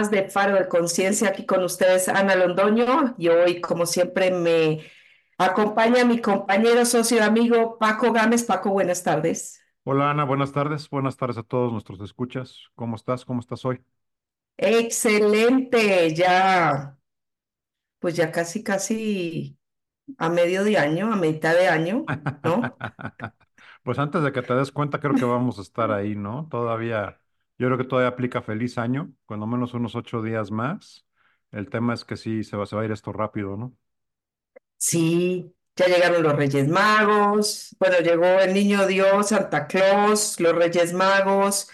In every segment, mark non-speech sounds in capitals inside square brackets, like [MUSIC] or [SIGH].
más de Faro de Conciencia. Aquí con ustedes, Ana Londoño. Y hoy, como siempre, me acompaña mi compañero, socio y amigo Paco Gámez. Paco, buenas tardes. Hola Ana, buenas tardes. Buenas tardes a todos nuestros escuchas. ¿Cómo estás? ¿Cómo estás hoy? Excelente. Ya, pues ya casi, casi a medio de año, a mitad de año, ¿no? [LAUGHS] Pues antes de que te des cuenta, creo que vamos a estar ahí, ¿no? Todavía, yo creo que todavía aplica feliz año, cuando menos unos ocho días más. El tema es que sí, se va, se va a ir esto rápido, ¿no? Sí, ya llegaron los Reyes Magos, bueno, llegó el Niño Dios, Santa Claus, los Reyes Magos,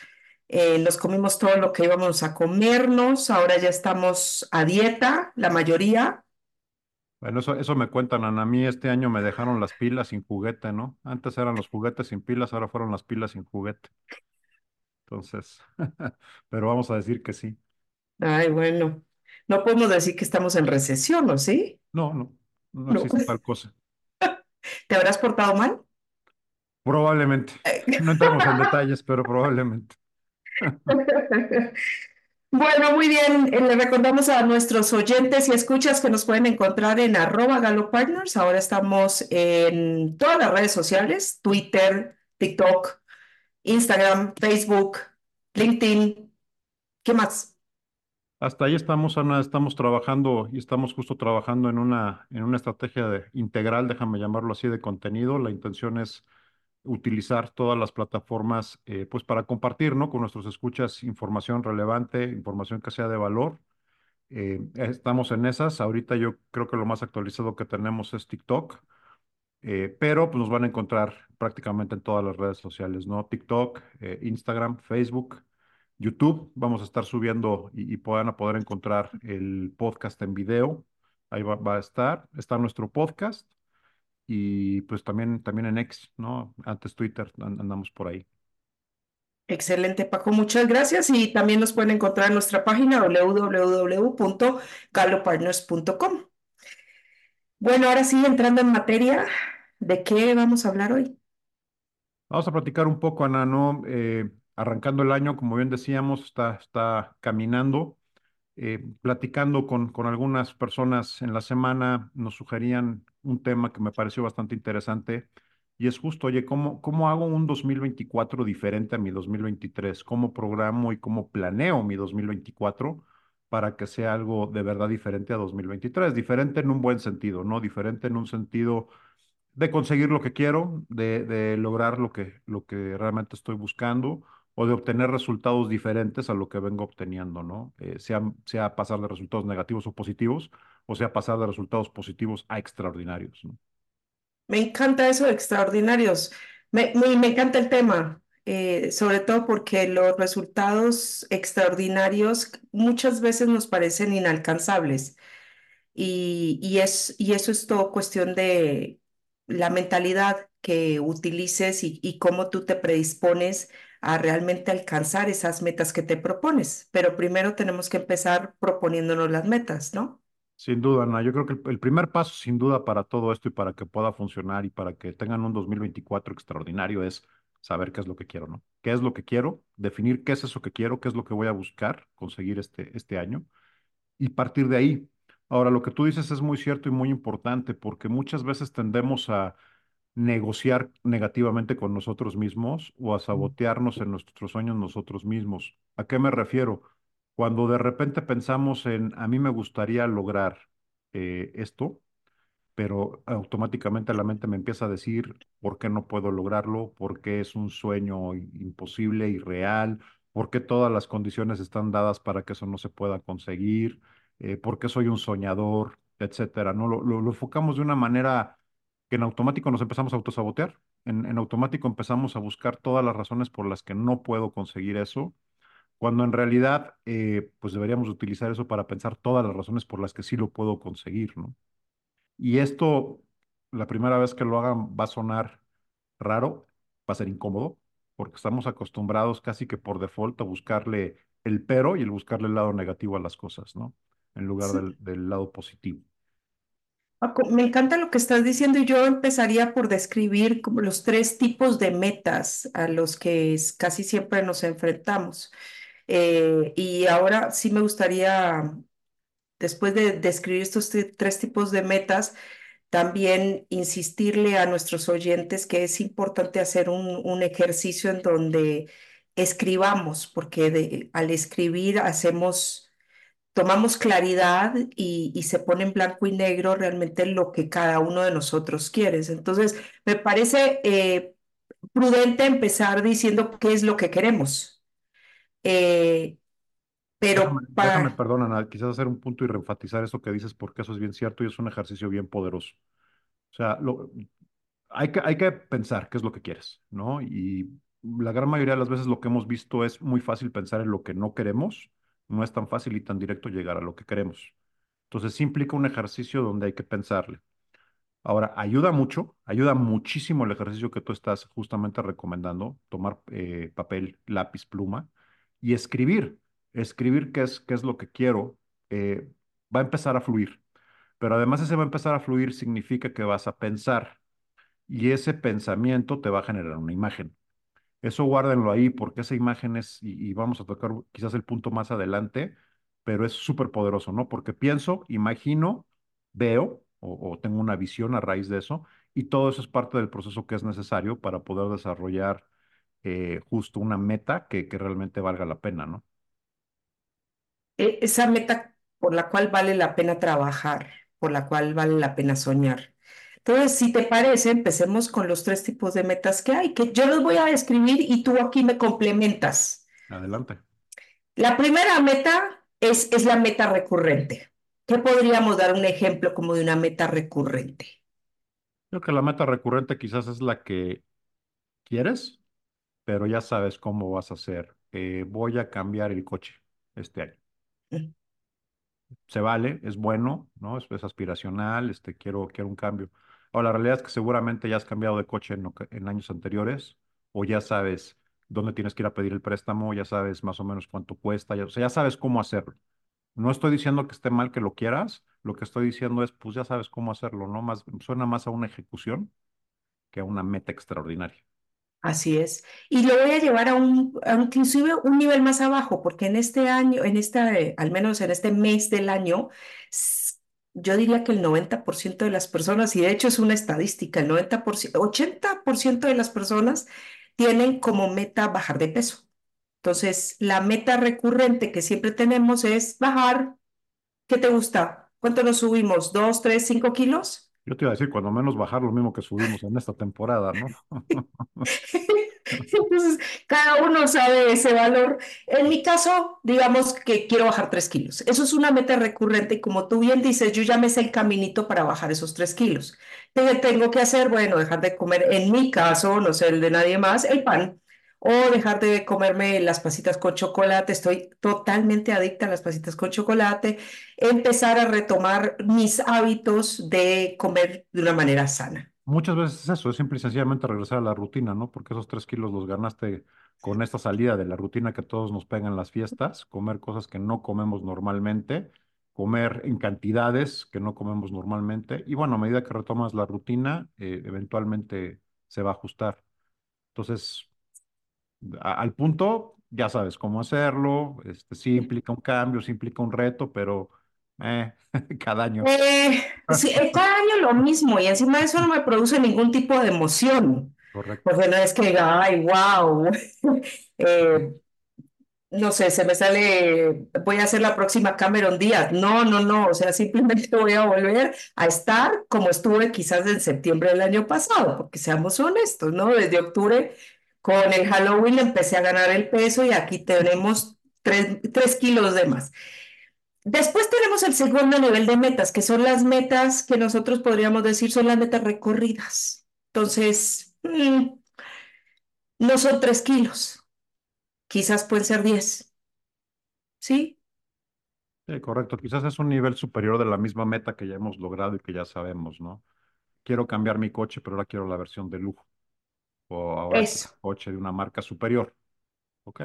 eh, nos comimos todo lo que íbamos a comernos, ahora ya estamos a dieta, la mayoría. Bueno, eso, eso me cuentan, Ana. A mí este año me dejaron las pilas sin juguete, ¿no? Antes eran los juguetes sin pilas, ahora fueron las pilas sin juguete. Entonces, [LAUGHS] pero vamos a decir que sí. Ay, bueno, no podemos decir que estamos en recesión, ¿o sí? No, no, no No. existe tal cosa. [LAUGHS] ¿Te habrás portado mal? Probablemente. No entremos en [LAUGHS] detalles, pero probablemente. Bueno, muy bien. Eh, Le recordamos a nuestros oyentes y escuchas que nos pueden encontrar en arroba Galo Partners. Ahora estamos en todas las redes sociales, Twitter, TikTok, Instagram, Facebook, LinkedIn. ¿Qué más? Hasta ahí estamos, Ana, estamos trabajando y estamos justo trabajando en una, en una estrategia de- integral, déjame llamarlo así, de contenido. La intención es utilizar todas las plataformas eh, pues para compartir, ¿no? Con nuestros escuchas información relevante, información que sea de valor. Eh, estamos en esas. Ahorita yo creo que lo más actualizado que tenemos es TikTok, eh, pero pues nos van a encontrar prácticamente en todas las redes sociales, ¿no? TikTok, eh, Instagram, Facebook, YouTube. Vamos a estar subiendo y, y van a poder encontrar el podcast en video. Ahí va, a estar. Está nuestro podcast y pues también, también en X, ¿no? Antes Twitter, an- andamos por ahí. Excelente, Paco. Muchas gracias. Y también nos pueden encontrar en nuestra página www.galopartners.com. Bueno, ahora sí, entrando en materia, ¿de qué vamos a hablar hoy? Vamos a platicar un poco, Ana, ¿no? Eh, arrancando el año, como bien decíamos, está, está caminando. Eh, platicando con, con algunas personas en la semana, nos sugerían un tema que me pareció bastante interesante y es justo, oye, ¿cómo, cómo hago un 2024 diferente a mi 2023? ¿Cómo programo y cómo planeo mi 2024 para que sea algo de verdad diferente a 2023? Diferente en un buen sentido, ¿no? Diferente en un sentido de conseguir lo que quiero, de, lograr lo que, lo que realmente estoy buscando o de obtener resultados diferentes a lo que vengo obteniendo, ¿no? Eh, sea, sea pasar de resultados negativos o positivos, o sea pasar de resultados positivos a extraordinarios. Me encanta eso extraordinarios. Me, me, me encanta el tema, eh, sobre todo porque los resultados extraordinarios muchas veces nos parecen inalcanzables y, y, es, y eso es todo cuestión de la mentalidad que utilices y, y cómo tú te predispones a realmente alcanzar esas metas que te propones. Pero primero tenemos que empezar proponiéndonos las metas, ¿no? Sin duda, Ana, yo creo que el, el primer paso, sin duda, para todo esto y para que pueda funcionar y para que tengan un 2024 extraordinario es saber qué es lo que quiero, ¿no? ¿Qué es lo que quiero? Definir qué es eso que quiero, qué es lo que voy a buscar conseguir este, este año y partir de ahí. Ahora, lo que tú dices es muy cierto y muy importante porque muchas veces tendemos a negociar negativamente con nosotros mismos o a sabotearnos en nuestros sueños nosotros mismos. ¿A qué me refiero? Cuando de repente pensamos en, a mí me gustaría lograr eh, esto, pero automáticamente la mente me empieza a decir por qué no puedo lograrlo, por qué es un sueño imposible, irreal, por qué todas las condiciones están dadas para que eso no se pueda conseguir, eh, por qué soy un soñador, etcétera, ¿no? Lo, lo, lo enfocamos de una manera que en automático nos empezamos a autosabotear. En, en automático empezamos a buscar todas las razones por las que no puedo conseguir eso, cuando en realidad, eh, pues deberíamos utilizar eso para pensar todas las razones por las que sí lo puedo conseguir, ¿no? Y esto, la primera vez que lo hagan, va a sonar raro, va a ser incómodo, porque estamos acostumbrados casi que por default a buscarle el pero y el buscarle el lado negativo a las cosas, ¿no? En lugar Sí. del, del lado positivo. Me encanta lo que estás diciendo y yo empezaría por describir como los tres tipos de metas a los que casi siempre nos enfrentamos. Eh, y ahora sí me gustaría, después de describir estos tre- tres tipos de metas, también insistirle a nuestros oyentes que es importante hacer un, ejercicio en donde escribamos, porque al escribir hacemos, tomamos claridad y, se pone en blanco y negro realmente lo que cada uno de nosotros quiere. Entonces, me parece eh, prudente empezar diciendo qué es lo que queremos. Eh, pero déjame, para, perdona, Ana, quizás hacer un punto y reenfatizar eso que dices porque eso es bien cierto y es un ejercicio bien poderoso. O sea, lo, hay que, hay que pensar qué es lo que quieres, ¿no? Y la gran mayoría de las veces lo que hemos visto es muy fácil pensar en lo que no queremos, no es tan fácil y tan directo llegar a lo que queremos. Entonces sí implica un ejercicio donde hay que pensarle. Ahora, ayuda mucho, ayuda muchísimo el ejercicio que tú estás justamente recomendando, tomar eh, papel, lápiz, pluma y escribir, escribir qué es, qué es lo que quiero, eh, va a empezar a fluir. Pero además ese va a empezar a fluir significa que vas a pensar y ese pensamiento te va a generar una imagen. Eso guárdenlo ahí porque esa imagen es, y, vamos a tocar quizás el punto más adelante, pero es súper poderoso, ¿no? Porque pienso, imagino, veo o, o tengo una visión a raíz de eso y todo eso es parte del proceso que es necesario para poder desarrollar eh, justo una meta que, que realmente valga la pena, ¿no? E- esa meta por la cual vale la pena trabajar, por la cual vale la pena soñar. Entonces, si te parece, empecemos con los tres tipos de metas que hay, que yo los voy a describir y tú aquí me complementas. Adelante. La primera meta es, es la meta recurrente. ¿Qué podríamos dar un ejemplo como de una meta recurrente? Creo que la meta recurrente quizás es la que quieres, pero ya sabes cómo vas a hacer. Eh, voy a cambiar el coche este año. Se vale, es bueno, ¿no? Es, aspiracional, este, quiero, quiero un cambio. Ahora, la realidad es que seguramente ya has cambiado de coche en años anteriores, o ya sabes dónde tienes que ir a pedir el préstamo, ya sabes más o menos cuánto cuesta, ya, o sea, ya sabes cómo hacerlo. No estoy diciendo que esté mal que lo quieras, lo que estoy diciendo es, pues ya sabes cómo hacerlo, ¿no? Más, suena más a una ejecución que a una meta extraordinaria. Así es. Y lo voy a llevar a un, un nivel más abajo, porque en este año, en esta, al menos en este mes del año, yo diría que el 90% de las personas, y de hecho es una estadística, el 90%, 80% de las personas tienen como meta bajar de peso. Entonces, la meta recurrente que siempre tenemos es bajar. ¿Qué te gusta? ¿Cuánto nos subimos? ¿Dos, tres, cinco kilos? Yo te iba a decir, cuando menos bajar lo mismo que subimos en esta temporada, ¿no? [LAUGHS] Entonces, cada uno sabe ese valor. En mi caso, digamos que quiero bajar tres kilos. Eso es una meta recurrente y como tú bien dices, yo ya me sé el caminito para bajar esos tres kilos. ¿Qué tengo que hacer? Bueno, dejar de comer, en mi caso, no sé el de nadie más, el pan. O dejar de comerme las pasitas con chocolate. Estoy totalmente adicta a las pasitas con chocolate. Empezar a retomar mis hábitos de comer de una manera sana. Muchas veces es eso, es simple y sencillamente regresar a la rutina, ¿no? Porque esos tres kilos los ganaste con esta salida de la rutina que todos nos pegan las fiestas, comer cosas que no comemos normalmente, comer en cantidades que no comemos normalmente. Y bueno, a medida que retomas la rutina, eh, eventualmente se va a ajustar. Entonces, a- al punto, ya sabes cómo hacerlo. Este, sí implica un cambio, sí implica un reto, pero eh, [LAUGHS] cada año. Eh, sí, eh, cada año lo mismo y encima de eso no me produce ningún tipo de emoción, Correcto. porque no es que diga, ay, wow, [LAUGHS] eh, no sé, se me sale, voy a hacer la próxima Cameron Díaz. No, no, no, o sea, simplemente voy a volver a estar como estuve quizás en septiembre del año pasado, porque seamos honestos, ¿no? Desde octubre con el Halloween empecé a ganar el peso y aquí tenemos tres, tres kilos de más. Después tenemos el segundo nivel de metas, que son las metas que nosotros podríamos decir son las metas recorridas. Entonces, mm, no son tres kilos, quizás pueden ser diez, ¿sí? Sí, correcto. Quizás es un nivel superior de la misma meta que ya hemos logrado y que ya sabemos, ¿no? Quiero cambiar mi coche, pero ahora quiero la versión de lujo. O ahora Eso. un coche de una marca superior. Ok.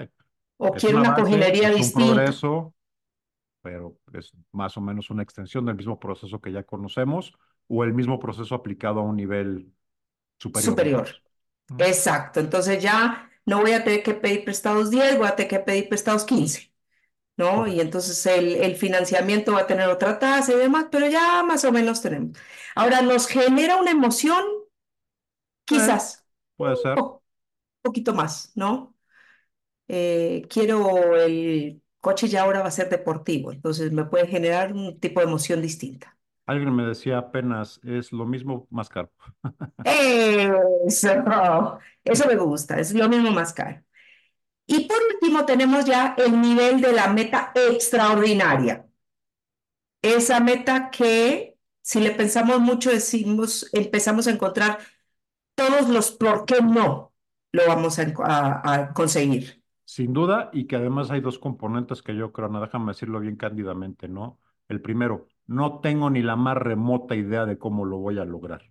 O Es quiero un una avance, cojinería es un distinta, progreso, pero es más o menos una extensión del mismo proceso que ya conocemos o el mismo proceso aplicado a un nivel superior, superior. Exacto. Entonces ya no voy a tener que pedir prestados 10, voy a tener que pedir prestados 15, ¿no? Y entonces el, el financiamiento va a tener otra tasa y demás, pero ya más o menos tenemos. Ahora, ¿nos genera una emoción? Eh, Quizás, puede un ser. po- poquito más, ¿no? Eh, quiero el coche ya ahora va a ser deportivo, entonces me puede generar un tipo de emoción distinta. Alguien me decía apenas, es lo mismo más caro. Eso, eso me gusta, es lo mismo más caro. Y por último tenemos ya el nivel de la meta extraordinaria. Esa meta que, si le pensamos mucho, decimos, empezamos a encontrar todos los por qué no lo vamos a, conseguir. Sin duda, y que además hay dos componentes que yo creo, no, déjame decirlo bien cándidamente, ¿no? El primero, no tengo ni la más remota idea de cómo lo voy a lograr.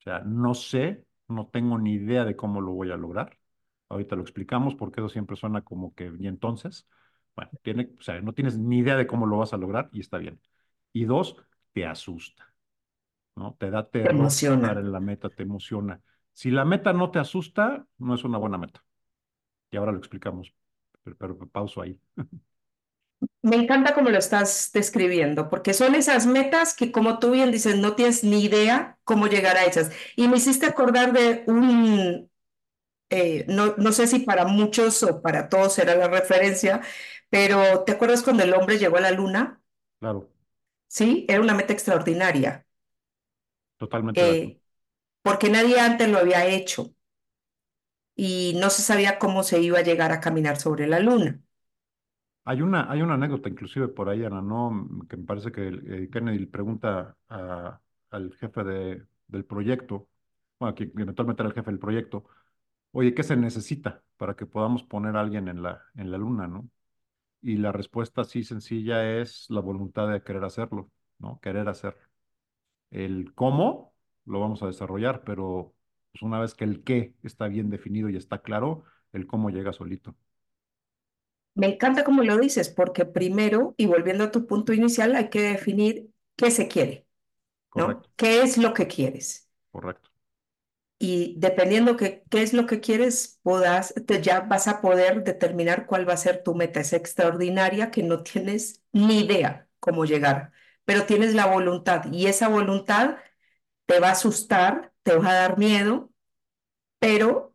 O sea, no sé, no tengo ni idea de cómo lo voy a lograr. Ahorita lo explicamos porque eso siempre suena como que, y entonces, bueno, tiene, o sea, no tienes ni idea de cómo lo vas a lograr y está bien. Y dos, te asusta, ¿no? Te da Te terror estar emociona. en la meta, te emociona. Si la meta no te asusta, no es una buena meta. Y ahora lo explicamos, pero, pero pauso ahí. [LAUGHS] Me encanta cómo lo estás describiendo, porque son esas metas que, como tú bien dices, no tienes ni idea cómo llegar a ellas. Y me hiciste acordar de un, eh, no, no sé si para muchos o para todos será la referencia, pero ¿te acuerdas cuando el hombre llegó a la luna? Claro, Sí, era una meta extraordinaria, totalmente de acuerdo. eh, porque nadie antes lo había hecho y no se sabía cómo se iba a llegar a caminar sobre la luna. Hay una, hay una anécdota inclusive por ahí, Ana, ¿no? Que me parece que eh, Kennedy le pregunta a- al jefe de, del proyecto, bueno, que eventualmente era el jefe del proyecto, oye, ¿qué se necesita para que podamos poner a alguien en la, en la luna, ¿no? Y la respuesta así sencilla es la voluntad de querer hacerlo, ¿no? Querer hacerlo. El cómo lo vamos a desarrollar, pero pues, una vez que el qué está bien definido y está claro, el cómo llega solito. Me encanta cómo lo dices, porque primero, y volviendo a tu punto inicial, hay que definir qué se quiere, ¿no? ¿Qué es lo que quieres? correcto, Y dependiendo que, qué es lo que quieres, podás, te, ya vas a poder determinar cuál va a ser tu meta. Es extraordinaria que no tienes ni idea cómo llegar, pero tienes la voluntad y esa voluntad te va a asustar, te va a dar miedo, pero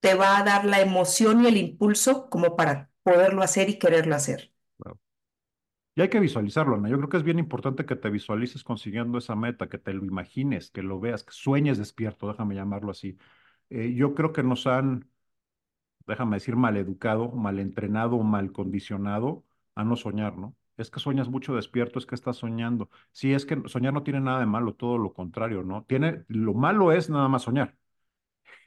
te va a dar la emoción y el impulso como para poderlo hacer y quererlo hacer. Y hay que visualizarlo, Ana. Yo creo que es bien importante que te visualices consiguiendo esa meta, que te lo imagines, que lo veas, que sueñes despierto, déjame llamarlo así. Eh, yo creo que nos han, déjame decir, mal educado, mal entrenado, mal condicionado a no soñar, ¿no? Es que sueñas mucho despierto, es que estás soñando. Sí, es que soñar no tiene nada de malo, todo lo contrario, ¿no? Tiene, lo malo es nada más soñar.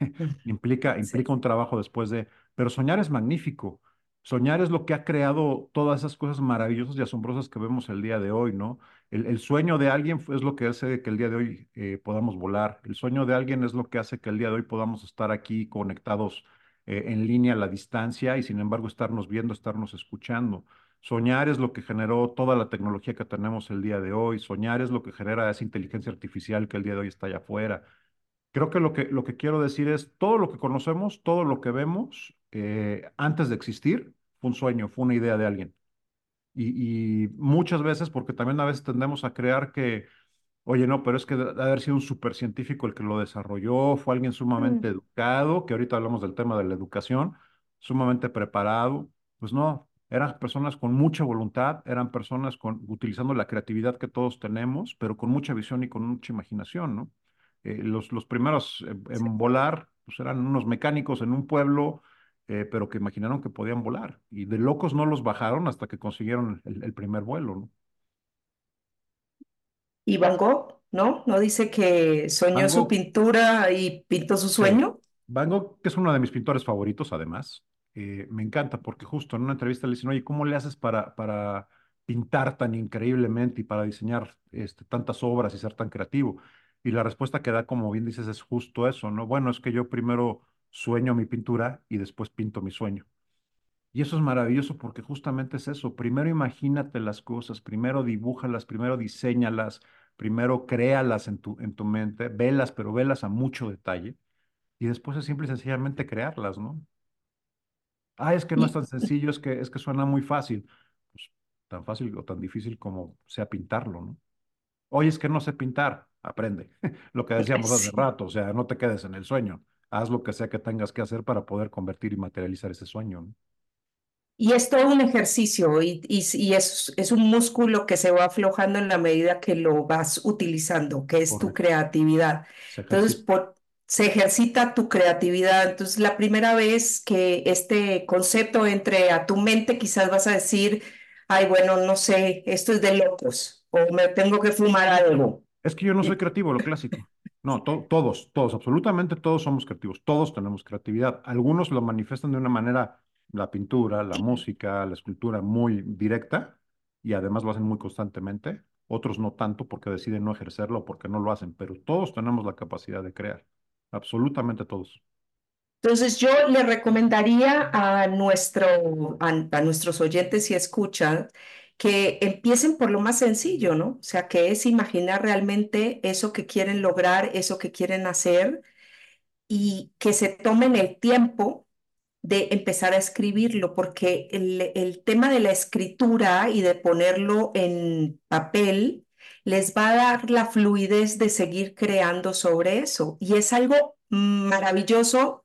[LAUGHS] [LAUGHS] Implica, implica un trabajo después de, pero soñar es magnífico. Soñar es lo que ha creado todas esas cosas maravillosas y asombrosas que vemos el día de hoy, ¿no? El, el sueño de alguien es lo que hace que el día de hoy eh, podamos volar. El sueño de alguien es lo que hace que el día de hoy podamos estar aquí conectados eh, en línea a la distancia y sin embargo estarnos viendo, estarnos escuchando. Soñar es lo que generó toda la tecnología que tenemos el día de hoy. Soñar es lo que genera esa inteligencia artificial que el día de hoy está allá afuera. Creo que lo que, lo que quiero decir es, todo lo que conocemos, todo lo que vemos, eh, antes de existir, fue un sueño, fue una idea de alguien. Y, y muchas veces, porque también a veces tendemos a creer que, oye, no, pero es que debe haber sido un supercientífico el que lo desarrolló, fue alguien sumamente Mm, educado, que ahorita hablamos del tema de la educación, sumamente preparado. Pues no, eran personas con mucha voluntad, eran personas con, utilizando la creatividad que todos tenemos, pero con mucha visión y con mucha imaginación, ¿no? Eh, los, los primeros en, volar, pues eran unos mecánicos en un pueblo eh, pero que imaginaron que podían volar. Y de locos no los bajaron hasta que consiguieron el, el primer vuelo, ¿no? Y Van Gogh, ¿no? ¿No dice que soñó Van su Gogh, pintura y pintó su sí. sueño? Van Gogh, que es uno de mis pintores favoritos, además, eh, me encanta porque justo en una entrevista le dicen, oye, ¿cómo le haces para, para pintar tan increíblemente y para diseñar este, tantas obras y ser tan creativo? Y la respuesta que da, como bien dices, es justo eso, ¿no? Bueno, es que yo primero sueño mi pintura y después pinto mi sueño. Y eso es maravilloso porque justamente es eso. Primero imagínate las cosas, primero dibújalas, primero diseñalas, primero créalas en tu, en tu mente, velas, pero velas a mucho detalle. Y después es simple y sencillamente crearlas, ¿no? Ah, es que no es tan sencillo, es que, es que suena muy fácil. Pues, tan fácil o tan difícil como sea pintarlo, ¿no? Oye, es que no sé pintar, aprende. [LAUGHS] Lo que decíamos hace sí. rato, o sea, no te quedes en el sueño. Haz lo que sea que tengas que hacer para poder convertir y materializar ese sueño, ¿no? Y es todo un ejercicio y, y, y es, es un músculo que se va aflojando en la medida que lo vas utilizando, que es tu creatividad. Entonces, por, se ejercita tu creatividad. Entonces, la primera vez que este concepto entre a tu mente, quizás vas a decir, ay, bueno, no sé, esto es de locos o me tengo que fumar algo. Es que yo no soy creativo, lo clásico. No, to- todos, todos, absolutamente todos somos creativos, todos tenemos creatividad. Algunos lo manifiestan de una manera, la pintura, la música, la escultura, muy directa y además lo hacen muy constantemente. Otros no tanto porque deciden no ejercerlo o porque no lo hacen, pero todos tenemos la capacidad de crear, absolutamente todos. Entonces, yo le recomendaría a, nuestro, a, nuestros oyentes y escuchan que empiecen por lo más sencillo, ¿no? O sea, que es imaginar realmente eso que quieren lograr, eso que quieren hacer y que se tomen el tiempo de empezar a escribirlo, porque el, el tema de la escritura y de ponerlo en papel les va a dar la fluidez de seguir creando sobre eso. Y es algo maravilloso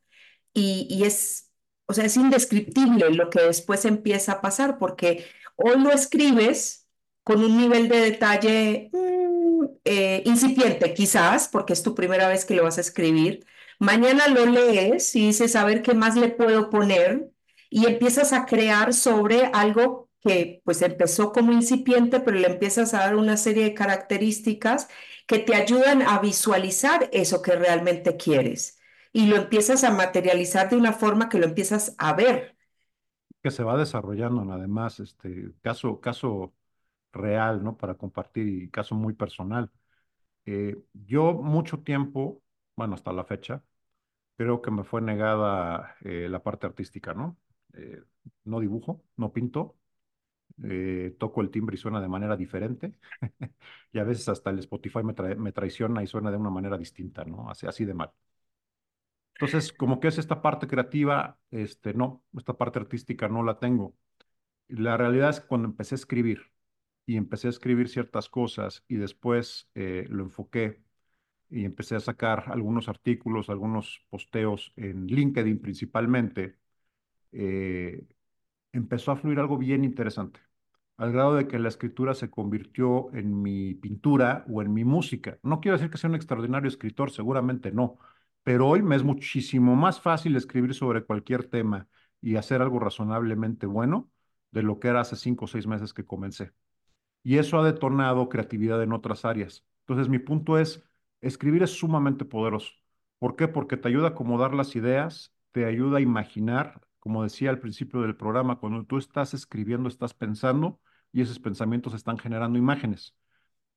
y, y es, o sea, es indescriptible lo que después empieza a pasar, porque hoy lo escribes con un nivel de detalle mm, eh, incipiente, quizás, porque es tu primera vez que lo vas a escribir. Mañana lo lees y dices, a ver qué más le puedo poner, y empiezas a crear sobre algo que pues empezó como incipiente, pero le empiezas a dar una serie de características que te ayudan a visualizar eso que realmente quieres y lo empiezas a materializar de una forma que lo empiezas a ver. Que se va desarrollando, además, este caso, caso real, ¿no? Para compartir y caso muy personal. Eh, yo mucho tiempo, bueno, hasta la fecha, creo que me fue negada eh, la parte artística, ¿no? Eh, no dibujo, no pinto, eh, toco el timbre y suena de manera diferente, [LAUGHS] y a veces hasta el Spotify me, trae- me traiciona y suena de una manera distinta, ¿no? Así, así de mal. Entonces, como que es esta parte creativa, este, no, esta parte artística no la tengo. La realidad es que cuando empecé a escribir y empecé a escribir ciertas cosas y después eh, lo enfoqué y empecé a sacar algunos artículos, algunos posteos en LinkedIn principalmente, eh, empezó a fluir algo bien interesante, al grado de que la escritura se convirtió en mi pintura o en mi música. No quiero decir que sea un extraordinario escritor, seguramente no, pero hoy me es muchísimo más fácil escribir sobre cualquier tema y hacer algo razonablemente bueno de lo que era hace cinco o seis meses que comencé y eso ha detonado creatividad en otras áreas. Entonces, mi punto es, escribir es sumamente poderoso. ¿Por qué? Porque te ayuda a acomodar las ideas, te ayuda a imaginar, como decía al principio del programa, cuando tú estás escribiendo, estás pensando y esos pensamientos están generando imágenes.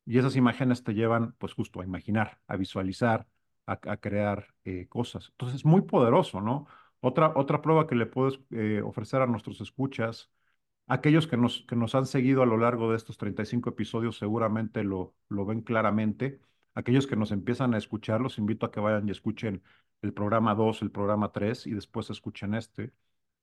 Y esas imágenes te llevan, pues justo a imaginar, a visualizar, a, crear eh, cosas. Entonces, es muy poderoso, ¿no? Otra, otra prueba que le puedes eh, ofrecer a nuestros escuchas Aquellos que nos, que nos han seguido a lo largo de estos 35 episodios seguramente lo, lo ven claramente. Aquellos que nos empiezan a escuchar, los invito a que vayan y escuchen el programa 2, el programa 3 y después escuchen este.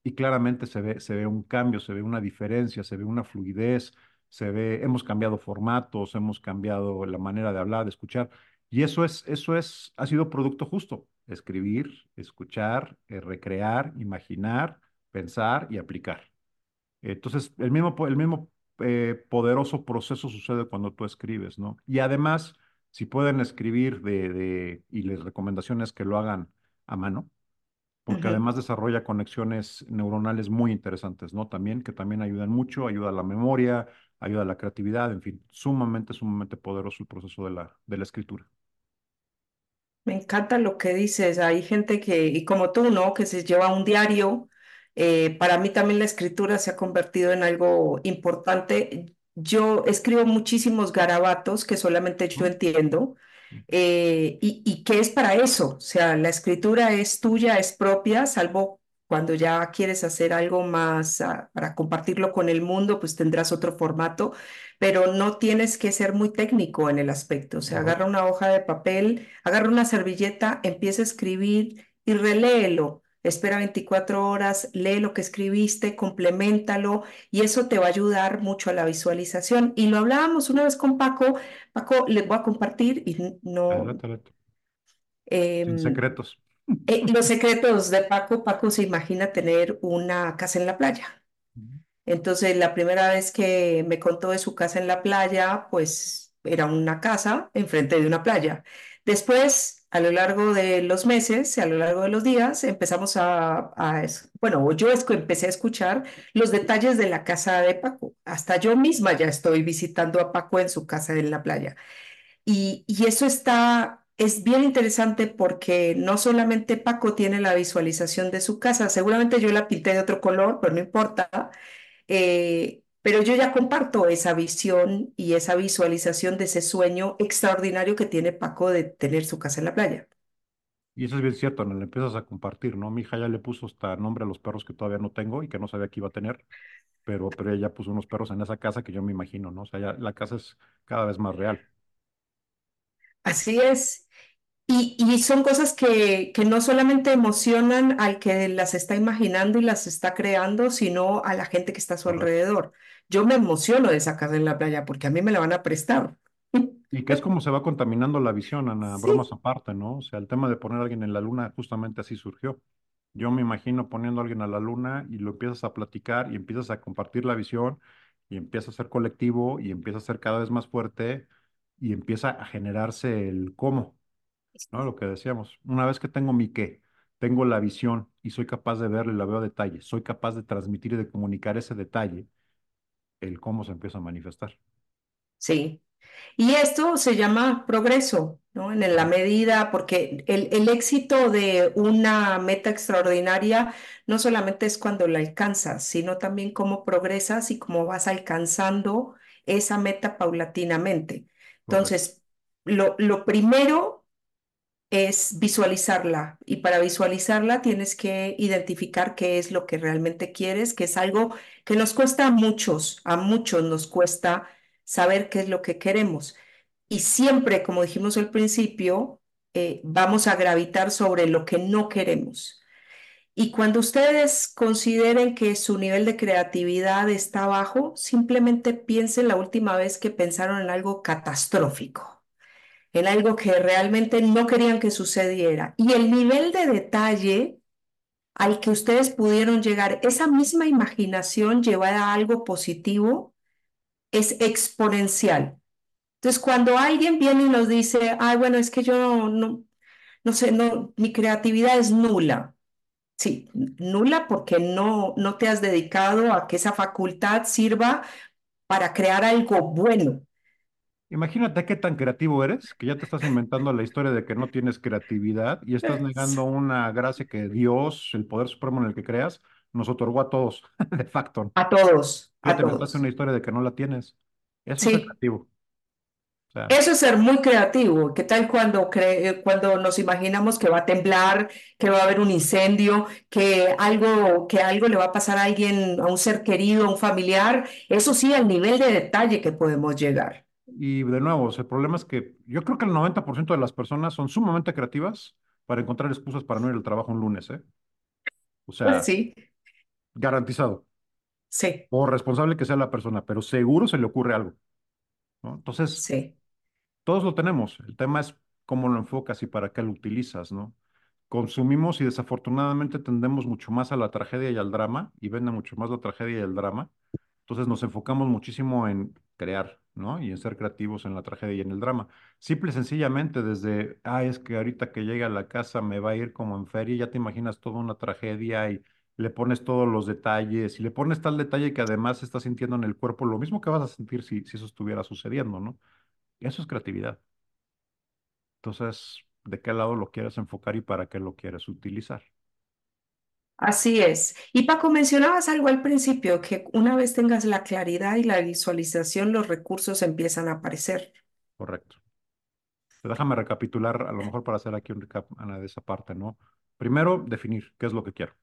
Y claramente se ve, se ve un cambio, se ve una diferencia, se ve una fluidez, se ve, hemos cambiado formatos, hemos cambiado la manera de hablar, de escuchar. Y eso es, eso es, ha sido producto justo. Escribir, escuchar, eh, recrear, imaginar, pensar y aplicar. Entonces, el mismo, el mismo eh, poderoso proceso sucede cuando tú escribes, ¿no? Y además, si pueden escribir de, de, y les recomendaciones que lo hagan a mano, porque además desarrolla conexiones neuronales muy interesantes, ¿no? También, que también ayudan mucho, ayuda a la memoria, ayuda a la creatividad, en fin, sumamente, sumamente poderoso el proceso de la, de la escritura. Me encanta lo que dices. Hay gente que, y como tú, ¿no? Que se lleva un diario. Eh, para mí también la escritura se ha convertido en algo importante. Yo escribo muchísimos garabatos que solamente yo entiendo. Eh, y, y que es para eso. O sea, la escritura es tuya, es propia, salvo cuando ya quieres hacer algo más ah, para compartirlo con el mundo, pues tendrás otro formato pero no tienes que ser muy técnico en el aspecto. O sea, agarra una hoja de papel, agarra una servilleta, empieza a escribir y reléelo. Espera 24 horas, lee lo que escribiste, complementalo y eso te va a ayudar mucho a la visualización. Y lo hablábamos una vez con Paco. Paco, les voy a compartir y no... Adelante, adelante. Em, secretos. eh, los secretos de Paco. Paco se imagina tener una casa en la playa. Entonces, la primera vez que me contó de su casa en la playa, pues era una casa enfrente de una playa. Después, a lo largo de los meses, a lo largo de los días, empezamos a, a bueno, yo empecé a escuchar los detalles de la casa de Paco. Hasta yo misma ya estoy visitando a Paco en su casa en la playa. Y, y eso está, es bien interesante porque no solamente Paco tiene la visualización de su casa, seguramente yo la pinté de otro color, pero no importa eh, pero yo ya comparto esa visión y esa visualización de ese sueño extraordinario que tiene Paco de tener su casa en la playa. Y eso es bien cierto, ¿no? Le empiezas a compartir, ¿no? Mi hija ya le puso hasta nombre a los perros que todavía no tengo y que no sabía que iba a tener, pero, pero ella puso unos perros en esa casa que yo me imagino, ¿no? O sea, ya la casa es cada vez más real. Así es. Y, y son cosas que, que no solamente emocionan al que las está imaginando y las está creando, sino a la gente que está a su alrededor. Yo me emociono de esa casa en la playa porque a mí me la van a prestar. [LAUGHS] Y que es como se va contaminando la visión, Ana, bromas aparte, ¿no? O sea, el tema de poner a alguien en la luna justamente así surgió. Yo me imagino poniendo a alguien a la luna y lo empiezas a platicar y empiezas a compartir la visión y empieza a ser colectivo y empieza a ser cada vez más fuerte y empieza a generarse el cómo, ¿no? Lo que decíamos. Una vez que tengo mi qué, tengo la visión y soy capaz de verlo y la veo a detalle, soy capaz de transmitir y de comunicar ese detalle, el cómo se empieza a manifestar. sí. Y esto se llama progreso, ¿no? En la medida, porque el, el éxito de una meta extraordinaria no solamente es cuando la alcanzas, sino también cómo progresas y cómo vas alcanzando esa meta paulatinamente. Entonces, lo, lo primero es visualizarla y para visualizarla tienes que identificar qué es lo que realmente quieres, que es algo que nos cuesta a muchos, a muchos nos cuesta saber qué es lo que queremos. Y siempre, como dijimos al principio, eh, vamos a gravitar sobre lo que no queremos. Y cuando ustedes consideren que su nivel de creatividad está bajo, simplemente piensen la última vez que pensaron en algo catastrófico en algo que realmente no querían que sucediera. Y el nivel de detalle al que ustedes pudieron llegar, esa misma imaginación llevada a algo positivo, es exponencial. Entonces, cuando alguien viene y nos dice, ay, bueno, es que yo no, no, no sé, no, mi creatividad es nula. Sí, nula porque no, no te has dedicado a que esa facultad sirva para crear algo bueno. Imagínate qué tan creativo eres, que ya te estás inventando la historia de que no tienes creatividad y estás [LAUGHS] negando una gracia que Dios, el poder supremo en el que creas, nos otorgó a todos, [LAUGHS] de facto. A todos, ya a te inventaste una historia de que no la tienes. Eso es creativo. O sea, Eso es ser muy creativo. ¿Qué tal cuando, cre- cuando nos imaginamos que va a temblar, que va a haber un incendio, que algo, que algo le va a pasar a alguien, a un ser querido, a un familiar? Eso sí, al nivel de detalle que podemos llegar. Y de nuevo, el problema es que yo creo que el 90% de las personas son sumamente creativas para encontrar excusas para no ir al trabajo un lunes, ¿eh? O sea, Sí, garantizado. sí, O responsable que sea la persona, pero seguro se le ocurre algo, ¿no? Entonces, sí. Todos lo tenemos. El tema es cómo lo enfocas y para qué lo utilizas, ¿no? Consumimos y desafortunadamente tendemos mucho más a la tragedia y al drama y vende mucho más la tragedia y el drama. Entonces nos enfocamos muchísimo en crear, ¿no? Y en ser creativos en la tragedia y en el drama. Simple y sencillamente desde, ah, es que ahorita que llegue a la casa me va a ir como en feria, ya te imaginas toda una tragedia y le pones todos los detalles y le pones tal detalle que además estás sintiendo en el cuerpo lo mismo que vas a sentir si, si eso estuviera sucediendo, ¿no? Eso es creatividad. Entonces, ¿de qué lado lo quieres enfocar y para qué lo quieres utilizar? Así es. Y Paco, mencionabas algo al principio, que una vez tengas la claridad y la visualización, los recursos empiezan a aparecer. Correcto. Déjame recapitular, a lo mejor para hacer aquí un recap Ana, de esa parte, ¿no? Primero, definir qué es lo que quiero.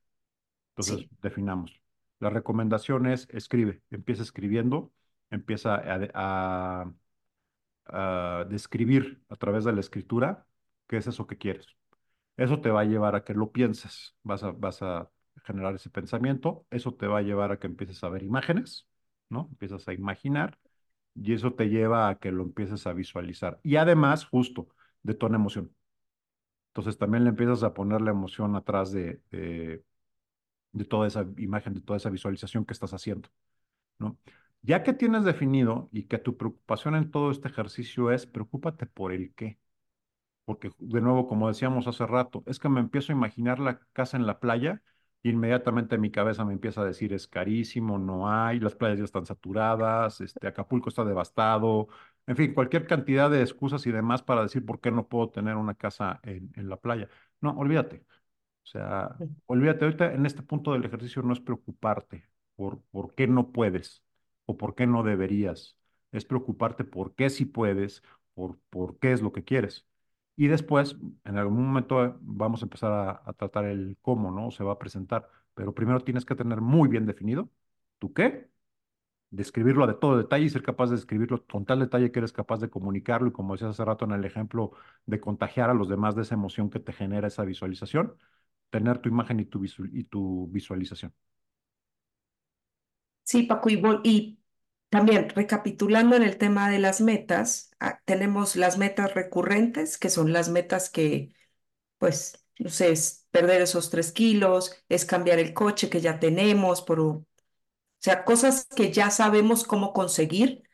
Entonces, Sí, definamos. La recomendación es escribe, empieza escribiendo, empieza a, a- a describir a través de la escritura qué es eso que quieres. Eso te va a llevar a que lo pienses, vas a, vas a generar ese pensamiento, eso te va a llevar a que empieces a ver imágenes, ¿no? Empiezas a imaginar y eso te lleva a que lo empieces a visualizar. Y además, justo, detona emoción. Entonces también le empiezas a poner la emoción atrás de, de, de toda esa imagen, de toda esa visualización que estás haciendo, ¿no? Ya que tienes definido y que tu preocupación en todo este ejercicio es, preocúpate por el qué. Porque, de nuevo, como decíamos hace rato, es que me empiezo a imaginar la casa en la playa y inmediatamente mi cabeza me empieza a decir, es carísimo, no hay, las playas ya están saturadas, este, Acapulco está devastado, en fin, cualquier cantidad de excusas y demás para decir por qué no puedo tener una casa en, en la playa. No, olvídate. O sea, olvídate, ahorita en este punto del ejercicio no es preocuparte por, por qué no puedes o por qué no deberías, es preocuparte por qué sí puedes, por, por qué es lo que quieres. Y después, en algún momento, vamos a empezar a, tratar el cómo, ¿no? Se va a presentar, pero primero tienes que tener muy bien definido tu qué, describirlo de todo detalle y ser capaz de describirlo con tal detalle que eres capaz de comunicarlo y como decías hace rato en el ejemplo, de contagiar a los demás de esa emoción que te genera esa visualización, tener tu imagen y tu, y tu visualización. Sí, Paco, y, y también recapitulando en el tema de las metas, ah, tenemos las metas recurrentes, que son las metas que, pues, no sé, es perder esos tres kilos, es cambiar el coche que ya tenemos, por, o sea, cosas que ya sabemos cómo conseguir.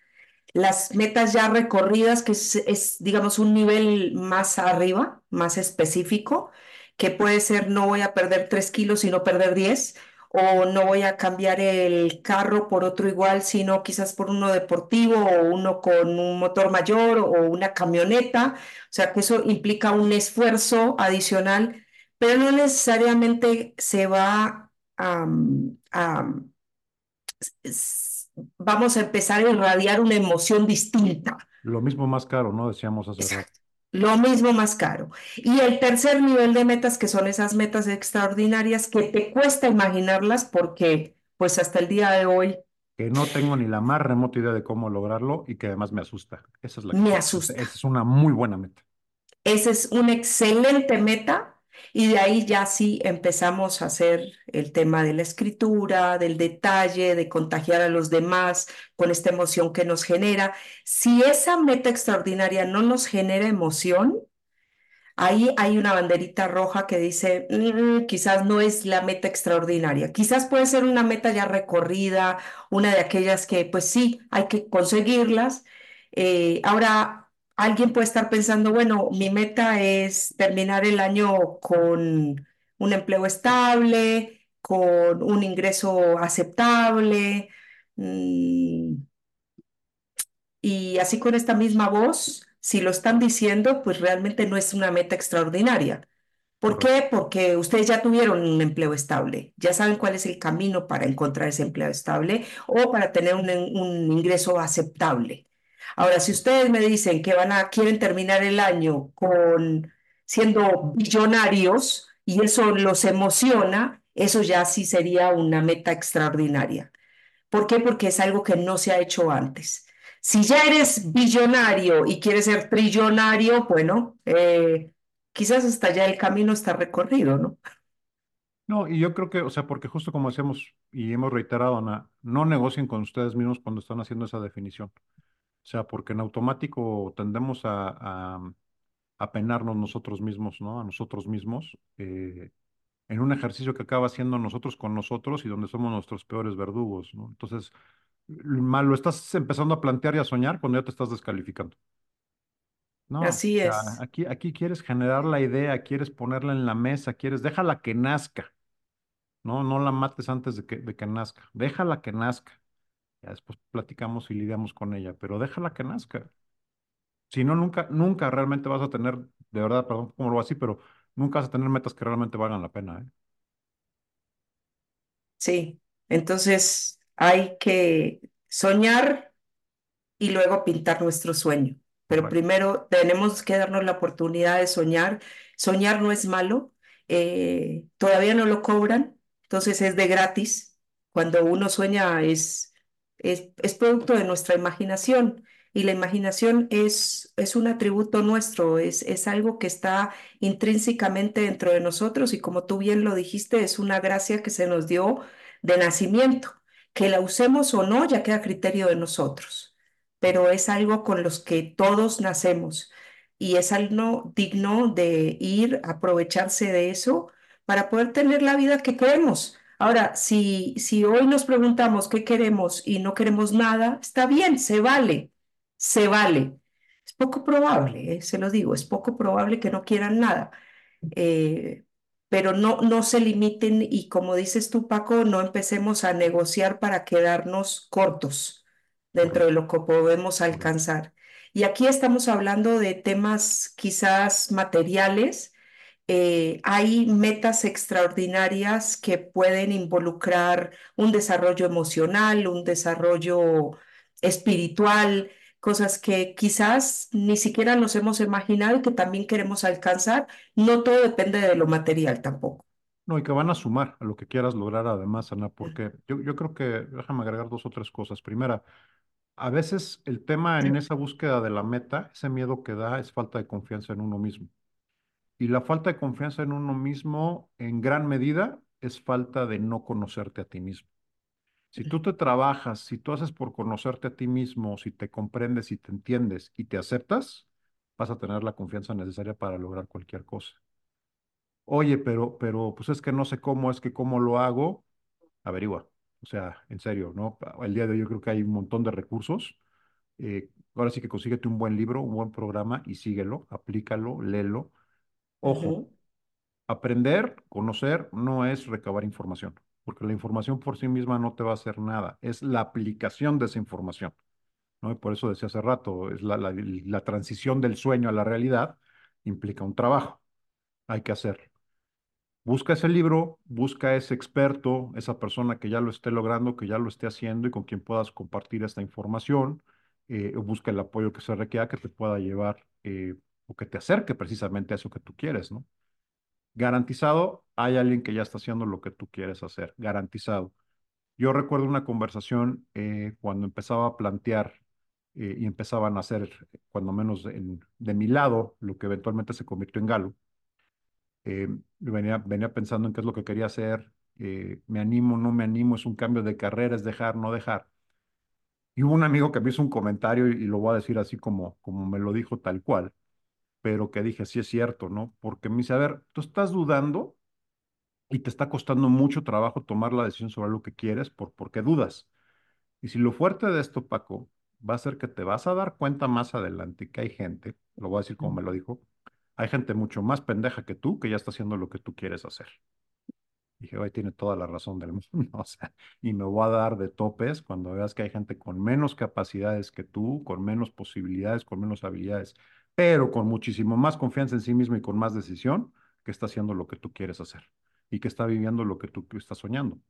Las metas ya recorridas, que es, es, digamos, un nivel más arriba, más específico, que puede ser no voy a perder 3 kilos, sino perder 10, o no voy a cambiar el carro por otro igual, sino quizás por uno deportivo o uno con un motor mayor o una camioneta. O sea, que eso implica un esfuerzo adicional, pero no necesariamente se va a, a es- vamos a empezar a irradiar una emoción distinta. Lo mismo más caro, ¿no? Decíamos hace rato. Lo mismo más caro. Y el tercer nivel de metas, que son esas metas extraordinarias que te cuesta imaginarlas porque, pues hasta el día de hoy, Que no tengo ni la más remota idea de cómo lograrlo y que además me asusta. Esa es la que me esa asusta. esa es una muy buena meta. Esa es una excelente meta y de ahí ya sí empezamos a hacer el tema de la escritura, del detalle, de contagiar a los demás con esta emoción que nos genera. Si esa meta extraordinaria no nos genera emoción, Ahí hay una banderita roja que dice, "Mm, quizás no es la meta extraordinaria, quizás puede ser una meta ya recorrida, una de aquellas que pues sí, hay que conseguirlas. Eh, ahora, alguien puede estar pensando, bueno, mi meta es terminar el año con un empleo estable, con un ingreso aceptable. mm, y así con esta misma voz, si lo están diciendo, pues realmente no es una meta extraordinaria. ¿Por qué? Porque ustedes ya tuvieron un empleo estable, ya saben cuál es el camino para encontrar ese empleo estable o para tener un, un ingreso aceptable. Ahora, si ustedes me dicen que van a, quieren terminar el año con siendo billonarios y eso los emociona, eso ya sí sería una meta extraordinaria. ¿Por qué? Porque es algo que no se ha hecho antes. Si ya eres billonario y quieres ser trillonario, bueno, eh, quizás hasta ya el camino está recorrido, ¿no? No, y yo creo que, o sea, porque justo como decíamos y hemos reiterado, Ana, no negocien con ustedes mismos cuando están haciendo esa definición. O sea, porque en automático tendemos a, a, a penarnos nosotros mismos, ¿no? A nosotros mismos, eh, en un ejercicio que acaba siendo nosotros con nosotros y donde somos nuestros peores verdugos, ¿no? Entonces, mal lo estás empezando a plantear y a soñar cuando ya te estás descalificando. No, o Así sea, es. aquí, aquí quieres generar la idea, quieres ponerla en la mesa, quieres, déjala que nazca, ¿no? No la mates antes de que, de que nazca, déjala que nazca. Ya después platicamos y lidiamos con ella, pero déjala que nazca. Si no, nunca, nunca realmente vas a tener, de verdad, perdón cómo lo así, pero nunca vas a tener metas que realmente valgan la pena, ¿eh? Sí. Entonces hay que soñar y luego pintar nuestro sueño. Pero Correcto. primero tenemos que darnos la oportunidad de soñar. Soñar no es malo, eh, todavía no lo cobran, entonces es de gratis. Cuando uno sueña es, es, producto de nuestra imaginación Y la imaginación es, es un atributo nuestro, es, es algo que está intrínsecamente dentro de nosotros y como tú bien lo dijiste, es una gracia que se nos dio de nacimiento. Que la usemos o no ya queda a criterio de nosotros, pero es algo con los que todos nacemos y es algo digno de ir aprovecharse de eso para poder tener la vida que queremos. Ahora, si, si hoy nos preguntamos qué queremos y no queremos nada, está bien, se vale, se vale. Es poco probable, eh, se lo digo, es poco probable que no quieran nada. Eh, pero no, no se limiten y como dices tú, Paco, no empecemos a negociar para quedarnos cortos dentro de lo que podemos alcanzar. Y aquí estamos hablando de temas quizás materiales. Eh, hay metas extraordinarias que pueden involucrar un desarrollo emocional, un desarrollo espiritual, cosas que quizás ni siquiera nos hemos imaginado y que también queremos alcanzar. No todo depende de lo material tampoco. No, y que van a sumar a lo que quieras lograr además, Ana, porque yo, yo creo que, déjame agregar dos o tres cosas. Primera, a veces el tema en esa búsqueda de la meta, ese miedo que da es falta de confianza en uno mismo. Y la falta de confianza en uno mismo, en gran medida, es falta de no conocerte a ti mismo. Si tú te trabajas, si tú haces por conocerte a ti mismo, si te comprendes, si te entiendes y te aceptas, vas a tener la confianza necesaria para lograr cualquier cosa. Oye, pero, pero, pues es que no sé cómo, es que cómo lo hago, averigua. O sea, en serio, ¿no? El día de hoy yo creo que hay un montón de recursos. Eh, ahora sí que consíguete un buen libro, un buen programa y síguelo, aplícalo, léelo. Ojo, aprender, conocer, no es recabar información, porque la información por sí misma no te va a hacer nada, es la aplicación de esa información, ¿no? Y por eso decía hace rato, es la, la, la transición del sueño a la realidad implica un trabajo, hay que hacerlo. Busca ese libro, busca ese experto, esa persona que ya lo esté logrando, que ya lo esté haciendo y con quien puedas compartir esta información, eh, busca el apoyo que se requiera que te pueda llevar eh, o que te acerque precisamente a eso que tú quieres, ¿no? Garantizado, hay alguien que ya está haciendo lo que tú quieres hacer, garantizado. Yo recuerdo una conversación eh, cuando empezaba a plantear eh, y empezaban a hacer, cuando menos en- de mi lado, lo que eventualmente se convirtió en Galo. Eh, venía, pensando en qué es lo que quería hacer, me animo, no me animo, es un cambio de carrera, es dejar, no dejar. Y hubo un amigo que me hizo un comentario y, y lo voy a decir así como, como me lo dijo tal cual, pero que dije, sí es cierto, ¿no? Porque me dice, a ver, tú estás dudando y te está costando mucho trabajo tomar la decisión sobre lo que quieres por, porque dudas. Y si lo fuerte de esto, Paco, va a ser que te vas a dar cuenta más adelante que hay gente, lo voy a decir como me lo dijo, hay gente mucho más pendeja que tú que ya está haciendo lo que tú quieres hacer. Dije, hoy tiene toda la razón del [LAUGHS] mundo, o sea, y me voy a dar de topes cuando veas que hay gente con menos capacidades que tú, con menos posibilidades, con menos habilidades, pero con muchísimo más confianza en sí mismo y con más decisión, que está haciendo lo que tú quieres hacer y que está viviendo lo que tú, estás soñando.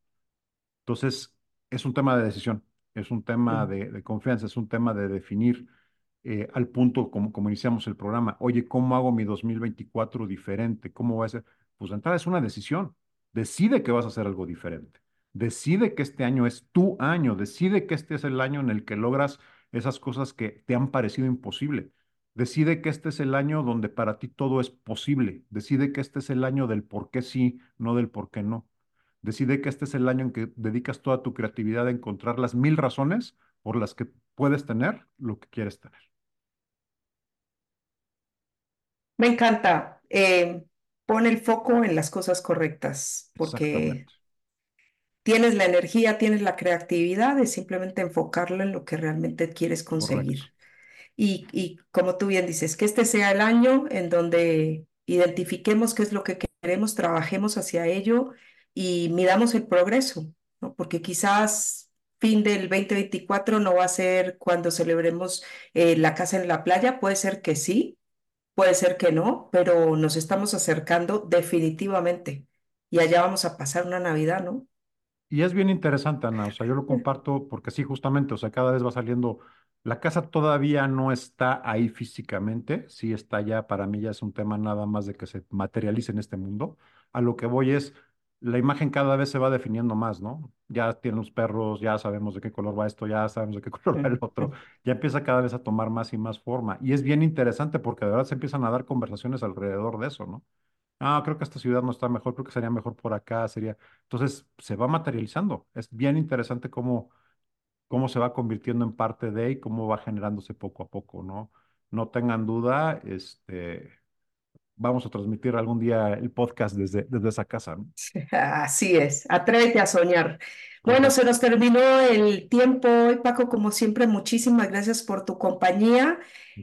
Entonces, es un tema de decisión, es un tema de, de confianza, es un tema de definir eh, al punto como, como iniciamos el programa. Oye, ¿cómo hago mi 2024 diferente? ¿Cómo va a ser? Pues de entrada es una decisión. Decide que vas a hacer algo diferente. Decide que este año es tu año. Decide que este es el año en el que logras esas cosas que te han parecido imposible. Decide que este es el año donde para ti todo es posible. Decide que este es el año del por qué sí, no del por qué no. Decide que este es el año en que dedicas toda tu creatividad a encontrar las mil razones por las que puedes tener lo que quieres tener. Me encanta. Eh, pon el foco en las cosas correctas, porque tienes la energía, tienes la creatividad de simplemente enfocarlo en lo que realmente quieres correcto. Y como tú bien dices, que este sea el año en donde identifiquemos qué es lo que queremos, trabajemos hacia ello y midamos el progreso, ¿no? Porque quizás fin del 2024 no va a ser cuando celebremos eh, la casa en la playa, puede ser que sí, puede ser que no, pero nos estamos acercando definitivamente y allá vamos a pasar una Navidad, ¿no? Y es bien interesante, Ana, o sea, yo lo comparto porque sí, justamente, o sea, cada vez va saliendo, la casa todavía no está ahí físicamente, sí está ya, para mí ya es un tema nada más de que se materialice en este mundo. A lo que voy es, la imagen cada vez se va definiendo más, ¿no? Ya tienen los perros, ya sabemos de qué color va esto, ya sabemos de qué [LAUGHS] color va el otro, [LAUGHS] ya empieza cada vez a tomar más y más forma. Y es bien interesante porque de verdad se empiezan a dar conversaciones alrededor de eso, ¿no? Ah, creo que esta ciudad no está mejor, creo que sería mejor por acá, sería. Entonces se va materializando. Es bien interesante cómo, cómo se va convirtiendo en parte de y cómo va generándose poco a poco, ¿no? No tengan duda, este, vamos a transmitir algún día el podcast desde, desde esa casa, ¿no? Así es, atrévete a soñar. Bueno, se nos terminó el tiempo hoy, Paco, como siempre, muchísimas gracias por tu compañía.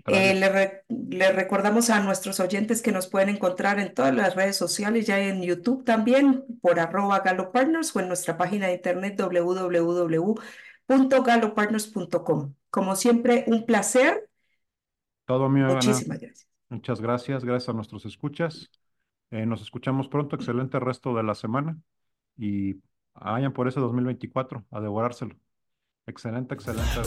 Eh, le, re- le recordamos a nuestros oyentes que nos pueden encontrar en todas las redes sociales, ya en YouTube también, por arroba Galo Partners o en nuestra página de internet www.galopartners.com. Como siempre, un placer. Todo mío. Muchísimas gracias. Muchas gracias. Gracias a nuestros escuchas. Eh, nos escuchamos pronto. Excelente resto de la semana. Y vayan por ese 2024 a devorárselo. Excelente, excelente.